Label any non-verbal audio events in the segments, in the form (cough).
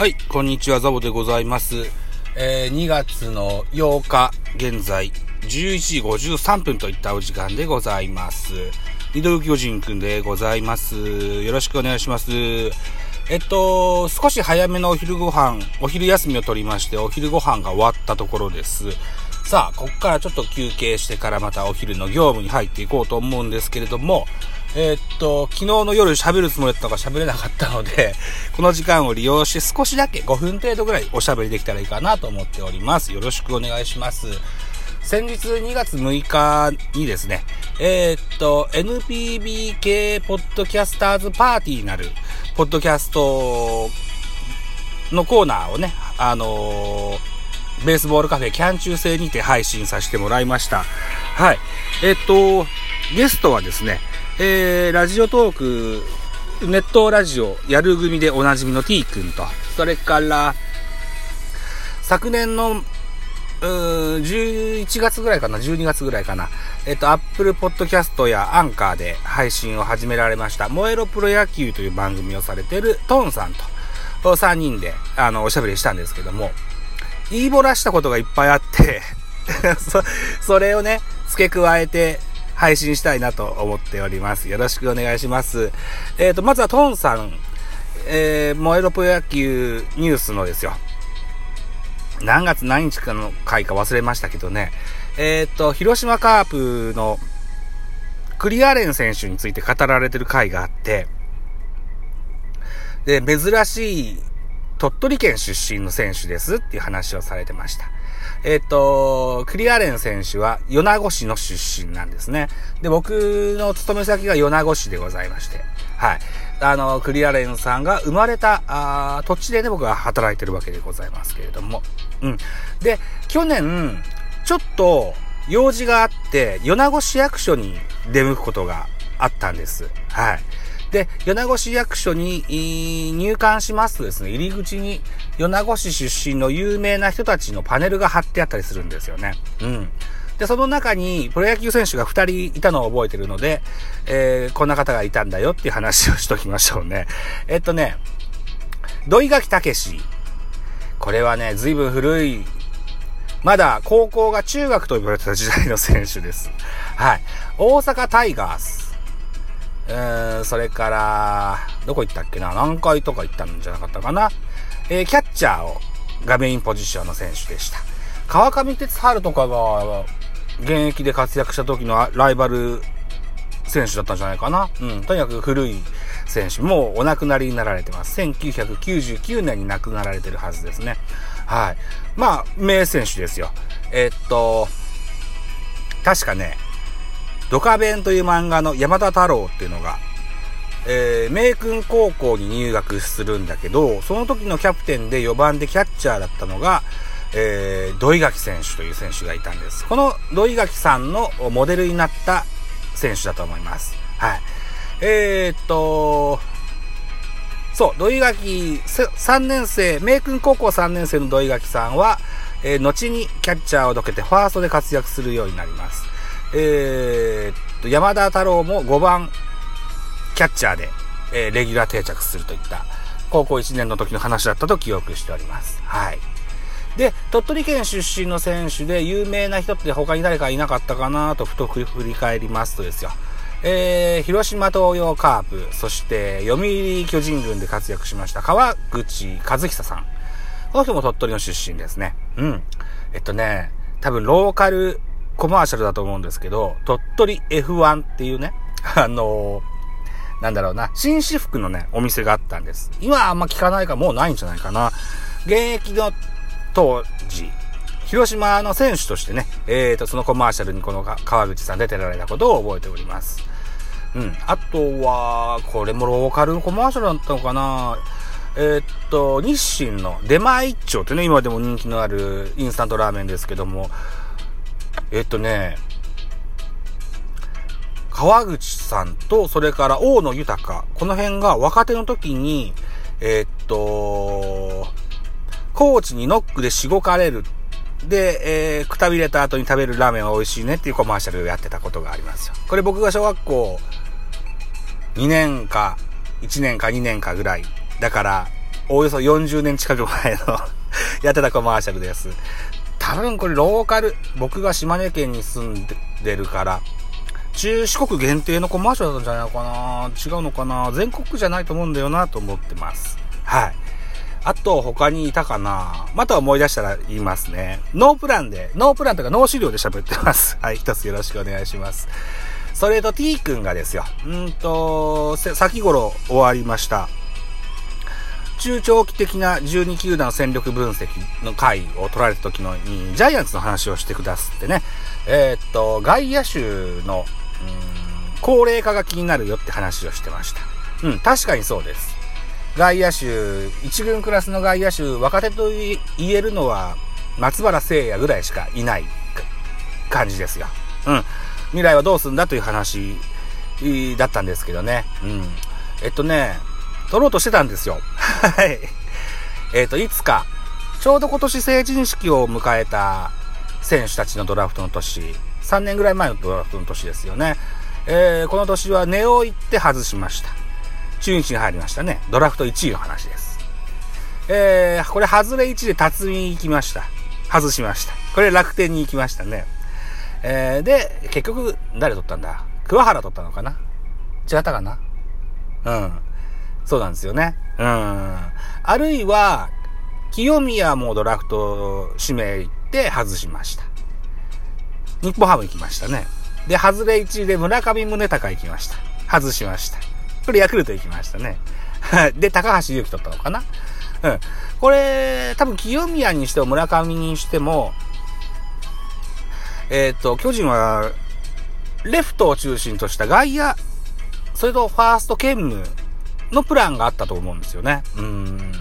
はい、こんにちは、ザボでございます。えー、2月の8日、現在、11時53分といったお時間でございます。ミドル巨人くんでございます。よろしくお願いします。えっと、少し早めのお昼ご飯、お昼休みを取りまして、お昼ご飯が終わったところです。さあ、ここからちょっと休憩してからまたお昼の業務に入っていこうと思うんですけれども、えー、っと、昨日の夜喋るつもりだったのが喋れなかったので、(laughs) この時間を利用して少しだけ5分程度ぐらいおしゃべりできたらいいかなと思っております。よろしくお願いします。先日2月6日にですね、えー、っと、NPB ポッドキャスターズパーティーなる、ポッドキャストのコーナーをね、あのー、ベースボールカフェキャン中制にて配信させてもらいました。はい。え、っと、ゲストはですね、えー、ラジオトーク、ネットラジオやる組でおなじみの T 君と、それから、昨年の、11月ぐらいかな、12月ぐらいかな。えっと、Apple Podcast やアンカーで配信を始められました、燃えろプロ野球という番組をされてるトーンさんと、3人で、あの、おしゃべりしたんですけども、言い漏らしたことがいっぱいあって (laughs) そ、それをね、付け加えて、配信したいなと思っております。よろしくお願いします。えっ、ー、と、まずはトーンさん、えー、燃えろプロ野球ニュースのですよ。何月何日かの回か忘れましたけどね。えっ、ー、と、広島カープのクリアレン選手について語られてる回があって、で、珍しい鳥取県出身の選手ですっていう話をされてました。えっ、と、クリアレン選手は米子市の出身なんですね。で、僕の勤め先が米子市でございまして、はい。あの、クリアレンさんが生まれた、あ土地でね、僕は働いてるわけでございますけれども。うん。で、去年、ちょっと、用事があって、米子市役所に出向くことがあったんです。はい。で、米子市役所に入館しますとですね、入り口に米子市出身の有名な人たちのパネルが貼ってあったりするんですよね。うん。で、その中にプロ野球選手が2人いたのを覚えてるので、えー、こんな方がいたんだよっていう話をしときましょうね。えっとね、土井垣武史。これはね、随分古い、まだ高校が中学と呼ばれてた時代の選手です。はい。大阪タイガース。えー、それから、どこ行ったっけな？南海とか行ったんじゃなかったかな？えー、キャッチャーを、がメインポジションの選手でした。川上哲治とかが、現役で活躍した時のライバル選手だったんじゃないかな？うん。とにかく古い選手。もうお亡くなりになられてます。1999年に亡くなられてるはずですね。はい。まあ、名選手ですよ。えー、っと、確かね、ドカベンという漫画の山田太郎っていうのが、えー、名君高校に入学するんだけど、その時のキャプテンで4番でキャッチャーだったのが、えー、土井垣選手という選手がいたんです。この土井垣さんのモデルになった選手だと思います。はい。えー、っと、そう、土井垣3年生、名君高校3年生の土井垣さんは、えー、後にキャッチャーをどけてファーストで活躍するようになります。えー、っと、山田太郎も5番キャッチャーで、えー、レギュラー定着するといった、高校1年の時の話だったと記憶しております。はい。で、鳥取県出身の選手で有名な人って他に誰かいなかったかなとふと振り返りますとですよ。えー、広島東洋カープ、そして読売巨人軍で活躍しました川口和久さん。この人も鳥取の出身ですね。うん。えっとね、多分ローカルコマーシャルだと思うんですけど、鳥取 F1 っていうね、あのー、なんだろうな、紳士服のね、お店があったんです。今あんま聞かないからもうないんじゃないかな。現役の当時、広島の選手としてね、えーと、そのコマーシャルにこの川口さん出てられたことを覚えております。うん。あとは、これもローカルのコマーシャルだったのかなえー、っと、日清の出前一丁ってね、今でも人気のあるインスタントラーメンですけども、えっとね、川口さんと、それから大野豊、この辺が若手の時に、えっと、コーチにノックでしごかれる。で、えー、くたびれた後に食べるラーメンは美味しいねっていうコマーシャルをやってたことがありますよ。これ僕が小学校2年か、1年か2年かぐらい。だから、おおよそ40年近く前の (laughs) やってたコマーシャルです。多分これローカル、僕が島根県に住んでるから、中四国限定のコマーシャルだったんじゃないのかな違うのかな全国区じゃないと思うんだよなと思ってます。はい。あと他にいたかなまた思い出したら言いますね。ノープランで、ノープランとかノー資料で喋ってます。(laughs) はい、一つよろしくお願いします。それと T 君がですよ。うんと、先頃終わりました。中長期的な12球団戦力分析の回を取られた時のに、ジャイアンツの話をしてくださってね。えー、っと、外野手の、高齢化が気になるよって話をしてました。うん、確かにそうです。外野手、一軍クラスの外野手、若手と言えるのは、松原聖也ぐらいしかいない感じですよ。うん。未来はどうすんだという話だったんですけどね。うん。えっとね、取ろうとしてたんですよ。はい。えっと、いつか、ちょうど今年成人式を迎えた選手たちのドラフトの年、3年ぐらい前のドラフトの年ですよね。えー、この年は根を行って外しました。中日に入りましたね。ドラフト1位の話です。えー、これ外れ1で辰巳行きました。外しました。これ楽天に行きましたね。えー、で、結局、誰取ったんだ？桑原取ったのかな？違ったかな？うん。そうなんですよね。うん。あるいは、清宮もドラフト指名行って外しました。日本ハム行きましたね。で、外れ1位で村上宗隆行きました。外しました。これヤクルト行きましたね。(laughs) で、高橋祐希取ったのかなうん。これ、多分清宮にしても村上にしても、えっ、ー、と、巨人は、レフトを中心とした外野、それとファースト兼務のプランがあったと思うんですよね。うん。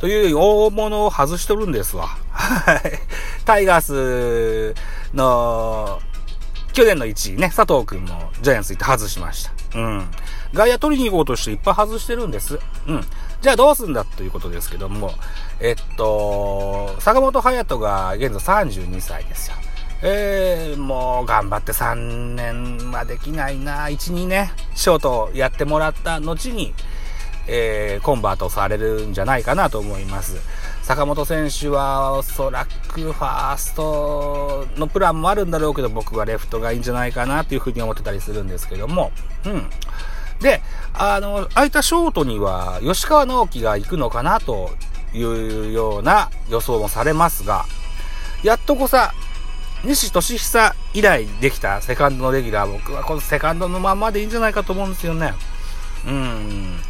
という大物を外しとるんですわ。はい。タイガースの、去年の1位ね、佐藤くんもジャイアンツ行って外しました。うん。外野取りに行こうとしていっぱい外してるんです。うん。じゃあどうすんだということですけども、えっと、坂本隼人が現在32歳ですよ。えー、もう頑張って3年はできないな、1、2ね、ショートやってもらった後に、えー、コンバートされるんじゃないかなと思います。坂本選手はおそらくファーストのプランもあるんだろうけど、僕はレフトがいいんじゃないかなというふうに思ってたりするんですけども、うん。で、あの、空いたショートには吉川直樹が行くのかなというような予想もされますが、やっとこさ、西俊久以来できたセカンドのレギュラー、僕はこのセカンドのままでいいんじゃないかと思うんですよね。うん。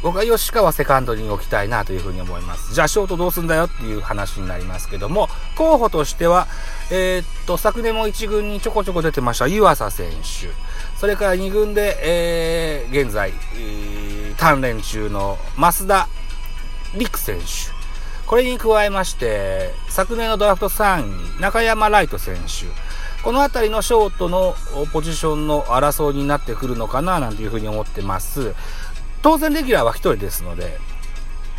僕は吉川セカンドに置きたいなというふうに思います。じゃあショートどうすんだよっていう話になりますけども、候補としては、えー、っと、昨年も1軍にちょこちょこ出てました湯浅選手。それから2軍で、えー、現在、えー、鍛錬中の増田陸選手。これに加えまして、昨年のドラフト3位、中山ライト選手。この辺りのショートのポジションの争いになってくるのかななんていうふうに思ってます。当然レギュラーは1人ですので、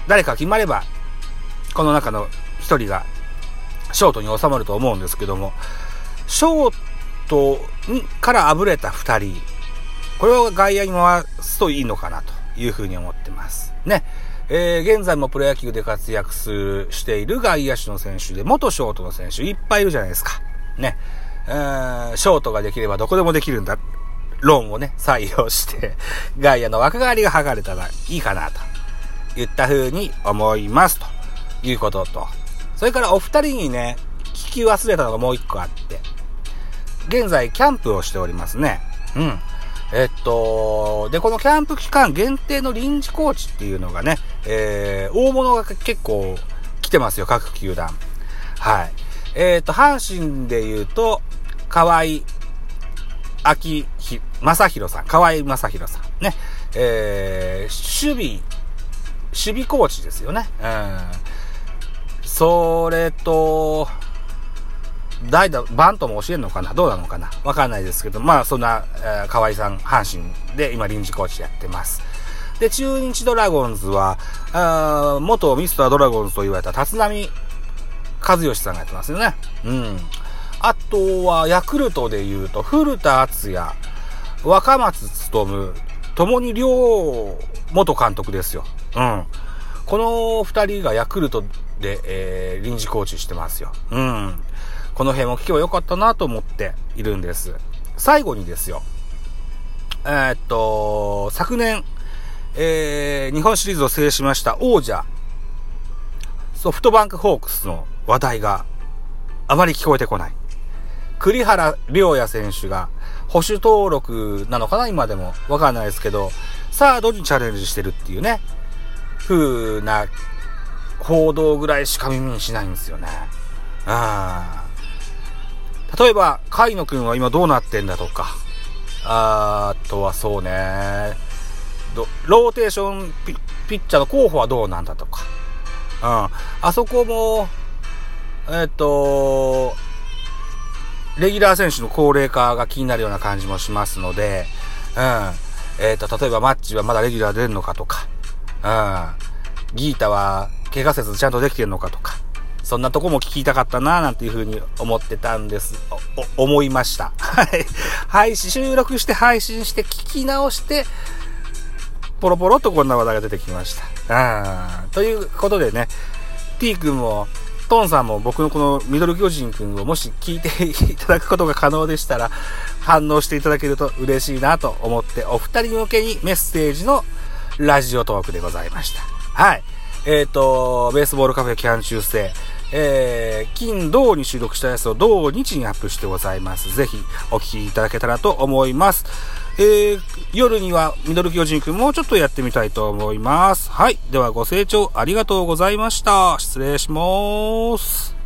誰か決まれば、この中の1人がショートに収まると思うんですけども、ショートからあぶれた2人、これを外野に回すといいのかなというふうに思ってます。ね。えー、現在もプロ野球で活躍する、している外野手の選手で、元ショートの選手いっぱいいるじゃないですか。ね。えーん、ショートができればどこでもできるんだ。論をね、採用して、(laughs) 外野の若返りが図れたらいいかな、と言った風に思います、ということと。それからお二人にね、聞き忘れたのがもう一個あって、現在キャンプをしておりますね。うん。えっと、で、このキャンプ期間限定の臨時コーチっていうのがね、えー、大物が結構来てますよ、各球団。はい。えっと、阪神で言うと、河合、秋ひ、正宏さん、河合正宏さん。ね。えー、守備、守備コーチですよね。うん。それと、代打、バントも教えるのかな？どうなのかな？わかんないですけど、まあそんな、えー、河合さん、阪神で今臨時コーチやってます。で、中日ドラゴンズは、あ元ミスタードラゴンズと言われた立浪和義さんがやってますよね。うん。あとは、ヤクルトで言うと、古田敦也、若松努、共に両元監督ですよ。うん。この二人がヤクルトで、えー、臨時コーチしてますよ。うん。この辺も聞けばよかったなと思っているんです。最後にですよ。えー、っと、昨年、えー、日本シリーズを制しました王者、ソフトバンクホークスの話題があまり聞こえてこない。栗原良也選手が保守登録なのかな今でも。わかんないですけど、サードにチャレンジしてるっていうね、風な報道ぐらいしか耳にしないんですよね。ああ例えば、海野くんは今どうなってんだとか、あとはそうね、ローテーションピッチャーの候補はどうなんだとか、うん。あそこも、えっ、と、レギュラー選手の高齢化が気になるような感じもしますので、うん。えっ、と、例えばマッチはまだレギュラー出るのかとか、うん。ギータは怪我せずちゃんとできてるのかとか、そんなとこも聞きたかったなぁなんていうふうに思ってたんです。思いました。はい。配信、収録して配信して聞き直して、ポロポロとこんな話題が出てきました。うん。ということでね、T 君も、トンさんも僕のこのミドル巨人くんをもし聞いていただくことが可能でしたら、反応していただけると嬉しいなと思って、お二人向けにメッセージのラジオトークでございました。はい。えっ、ー、と、ベースボールカフェキャン中世、えー、金、銅に収録したやつを銅日にアップしてございます。ぜひお聴きいただけたらと思います。えー、夜にはミドル巨人くんもちょっとやってみたいと思います。はい。ではご清聴ありがとうございました。失礼します。